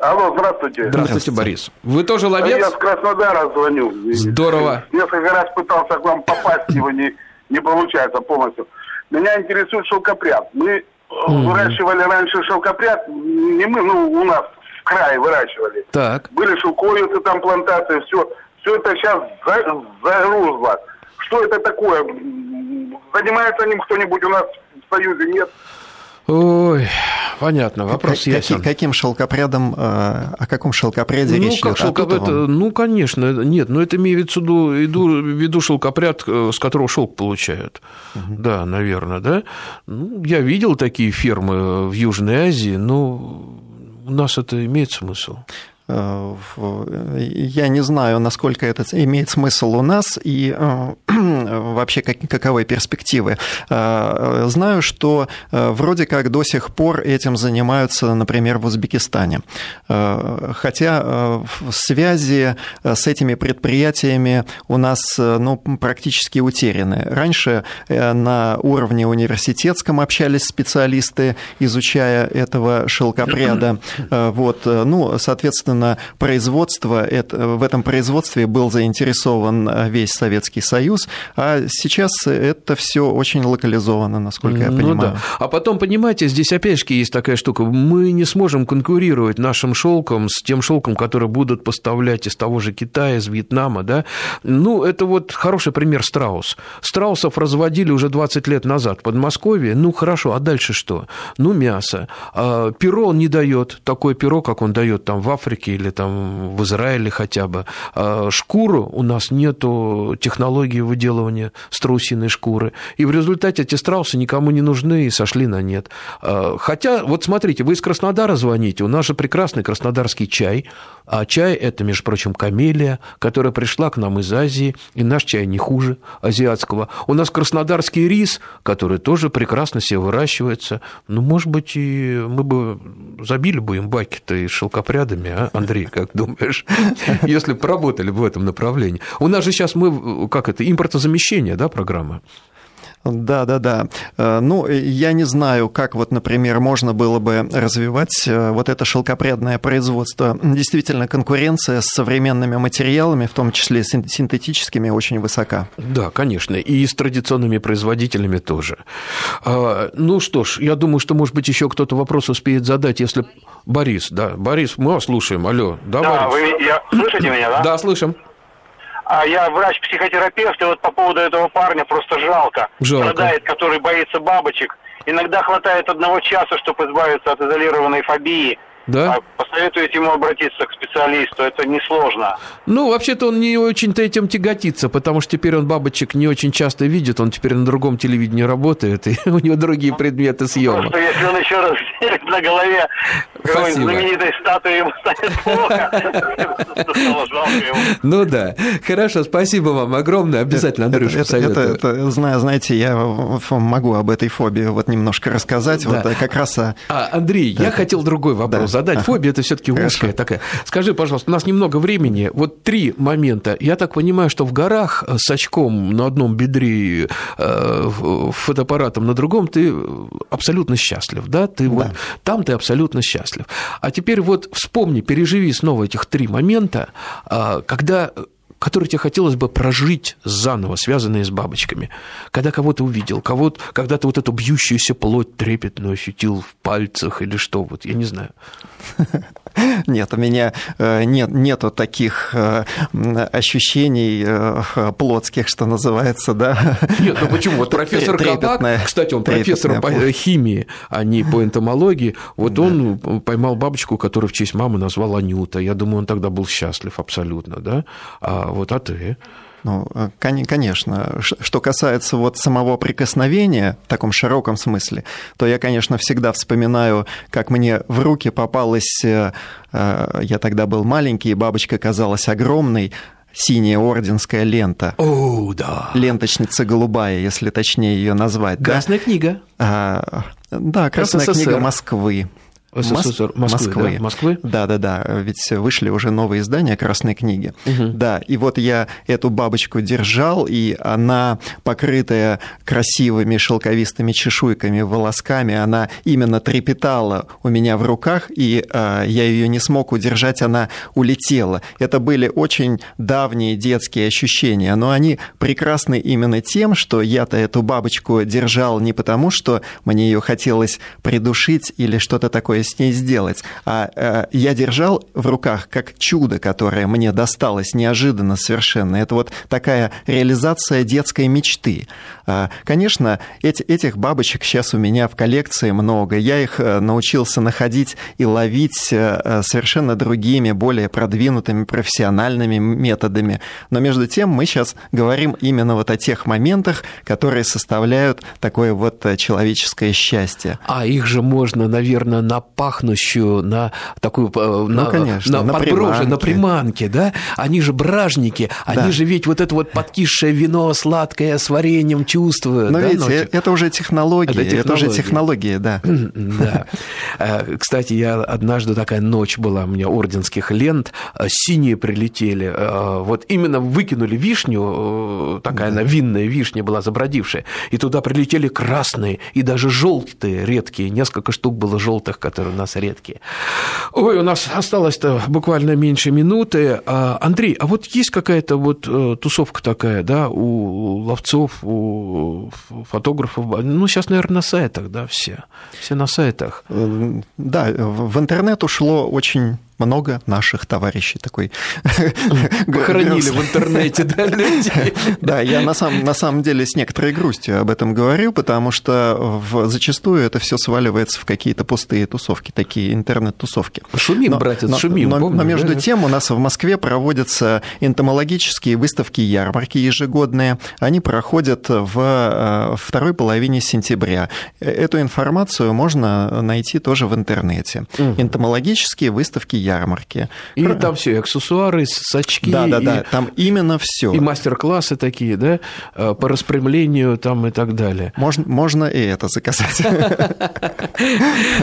Алло, здравствуйте. Здравствуйте, Борис. Вы тоже ловец? Я с Краснодара звоню. Здорово. Несколько раз пытался к вам попасть, его не, не получается полностью. Меня интересует шелкопряд. Мы mm-hmm. выращивали раньше шелкопряд, не мы, ну, у нас в крае выращивали. Так. Были шелковицы там, плантации, все. Все это сейчас загрузло. Что это такое? Занимается ним кто-нибудь у нас в Союзе? Нет? Ой, понятно, вопрос как, ясен. Каким шелкопрядом, э, о каком шелкопряде ну, речь как идет? Шелкопряд, ну, конечно, нет, но это имеется в виду, иду, в виду шелкопряд, э, с которого шелк получают. Угу. Да, наверное, да. Ну, я видел такие фермы в Южной Азии, но нас это имеет смысл. Э, я не знаю, насколько это имеет смысл у нас и э, вообще каковы перспективы. Э, знаю, что вроде как до сих пор этим занимаются, например, в Узбекистане. Хотя связи с этими предприятиями у нас ну, практически утеряны. Раньше на уровне университетском общались специалисты, изучая этого шелкопряда. Вот. Ну, соответственно, собственно, производство, это, в этом производстве был заинтересован э, весь Советский Союз, а сейчас это все очень локализовано, насколько я ну понимаю. Да. А потом, понимаете, здесь опять же есть такая штука, мы не сможем конкурировать нашим шелком с тем шелком, который будут поставлять из того же Китая, из Вьетнама, да. Ну, это вот хороший пример страус. Страусов разводили уже 20 лет назад в Подмосковье, ну, хорошо, а дальше что? Ну, мясо. А, перо он не дает, такое перо, как он дает там в Африке, Америке или там в Израиле хотя бы. А шкуру у нас нету технологии выделывания страусиной шкуры. И в результате эти страусы никому не нужны и сошли на нет. А, хотя, вот смотрите, вы из Краснодара звоните, у нас же прекрасный краснодарский чай, а чай – это, между прочим, камелия, которая пришла к нам из Азии, и наш чай не хуже азиатского. У нас краснодарский рис, который тоже прекрасно себе выращивается. Ну, может быть, и мы бы забили бы им баки-то и шелкопрядами, а, Андрей, как думаешь, если бы работали в этом направлении. У нас же сейчас мы, как это, импортозамещение, да, программа? Да, да, да. Ну, я не знаю, как вот, например, можно было бы развивать э, вот это шелкопрядное производство. Действительно, конкуренция с современными материалами, в том числе синтетическими, очень высока. Да, конечно, и с традиционными производителями тоже. А, ну что ж, я думаю, что, может быть, еще кто-то вопрос успеет задать, если... Борис, да, Борис, мы вас слушаем, алло. Да, да Борис? вы я... слышите меня, да? Да, слышим. А я врач-психотерапевт, и вот по поводу этого парня просто жалко. Жалко. Страдает, который боится бабочек. Иногда хватает одного часа, чтобы избавиться от изолированной фобии – да? А посоветуете ему обратиться к специалисту, это несложно. Ну, вообще-то он не очень-то этим тяготится, потому что теперь он бабочек не очень часто видит, он теперь на другом телевидении работает, и у него другие предметы съема. Потому что если он еще раз на голове знаменитой статуи, ему станет плохо. Ну да. Хорошо, спасибо вам огромное. Обязательно, Андрюш, посоветую. Это, знаете, я могу об этой фобии вот немножко рассказать. Вот как раз... А, Андрей, я хотел другой вопрос задать. Фобия – это все таки узкая такая. Скажи, пожалуйста, у нас немного времени. Вот три момента. Я так понимаю, что в горах с очком на одном бедре, э, фотоаппаратом на другом ты абсолютно счастлив, да? Ты да. вот там ты абсолютно счастлив. А теперь вот вспомни, переживи снова этих три момента, а, когда которые тебе хотелось бы прожить заново, связанные с бабочками. Когда кого-то увидел, кого-то, когда ты вот эту бьющуюся плоть трепетную ощутил в пальцах или что, вот я не знаю. Нет, у меня э, нет, нету таких э, ощущений э, плотских, что называется, да. Нет, ну почему? Вот профессор Кабак, кстати, он профессор по химии, а не по энтомологии, вот да. он поймал бабочку, которую в честь мамы назвал Анюта. Я думаю, он тогда был счастлив абсолютно, да? А вот, а ты? Ну, э, конечно. Что касается вот самого прикосновения в таком широком смысле, то я, конечно, всегда вспоминаю, как мне в руки попалась, э, э, я тогда был маленький, бабочка казалась огромной, синяя орденская лента. О, да. Ленточница голубая, если точнее ее назвать. Красная да? книга. А, да, Красная СССР. книга Москвы. СССР, Москвы, Москвы. Да? Москвы? Да, да, да. Ведь вышли уже новые издания Красной книги. Угу. Да, и вот я эту бабочку держал, и она, покрытая красивыми шелковистыми чешуйками, волосками, она именно трепетала у меня в руках, и э, я ее не смог удержать, она улетела. Это были очень давние детские ощущения, но они прекрасны именно тем, что я-то эту бабочку держал не потому, что мне ее хотелось придушить или что-то такое с ней сделать. А э, я держал в руках как чудо, которое мне досталось неожиданно совершенно. Это вот такая реализация детской мечты. А, конечно, эти, этих бабочек сейчас у меня в коллекции много. Я их э, научился находить и ловить э, совершенно другими, более продвинутыми профессиональными методами. Но между тем мы сейчас говорим именно вот о тех моментах, которые составляют такое вот человеческое счастье. А их же можно, наверное, на пахнущую, на такую, э, ну, на, конечно, на, на подброже, на приманке, да? Они же бражники, да. они же ведь вот это вот подкисшее вино сладкое с вареньем чувствуют. Но да, видите, ночью? это уже технологии, это, технологии. это уже технологии, да. Да. Э, кстати, я однажды такая ночь была, у меня орденских лент, э, синие прилетели, вот именно выкинули вишню, такая она винная вишня была забродившая, и туда прилетели красные и даже желтые редкие, несколько штук было желтых, которые у нас редкие. Ой, у нас осталось-то буквально меньше минуты. А, Андрей, а вот есть какая-то вот э, тусовка такая, да, у ловцов, у фотографов? Ну, сейчас, наверное, на сайтах, да, все. Все на сайтах. Э, да, в интернет ушло очень много наших товарищей такой. Похоронили в интернете, да, людей. Да, я на самом, на самом деле с некоторой грустью об этом говорю, потому что в, зачастую это все сваливается в какие-то пустые тусовки, такие интернет-тусовки. Шумим, но, братец, но, шумим. Но, помню, но между да? тем у нас в Москве проводятся энтомологические выставки ярмарки ежегодные. Они проходят в э, второй половине сентября. Эту информацию можно найти тоже в интернете. Энтомологические выставки ярмарки ярмарке. И Про... там все, аксессуары, сачки. Да, да, да, там именно все. И мастер-классы такие, да, э, по распрямлению там и так далее. Можно, можно и это заказать.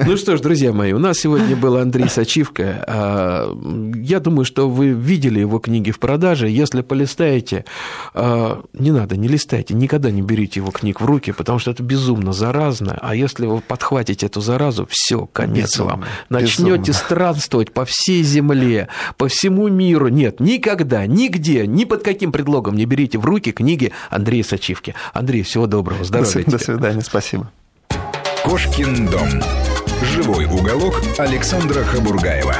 Ну что ж, друзья мои, у нас сегодня был Андрей Сачивка. Я думаю, что вы видели его книги в продаже. Если полистаете, а, не надо, не листайте, никогда не берите его книг в руки, потому что это безумно заразно. А если вы подхватите эту заразу, все, конец безумно, вам. Начнете странствовать по всему всей земле, по всему миру. Нет, никогда, нигде, ни под каким предлогом не берите в руки книги Андрея Сачивки. Андрей, всего доброго, здоровья До, до свидания, спасибо. Кошкин дом. Живой уголок Александра Хабургаева.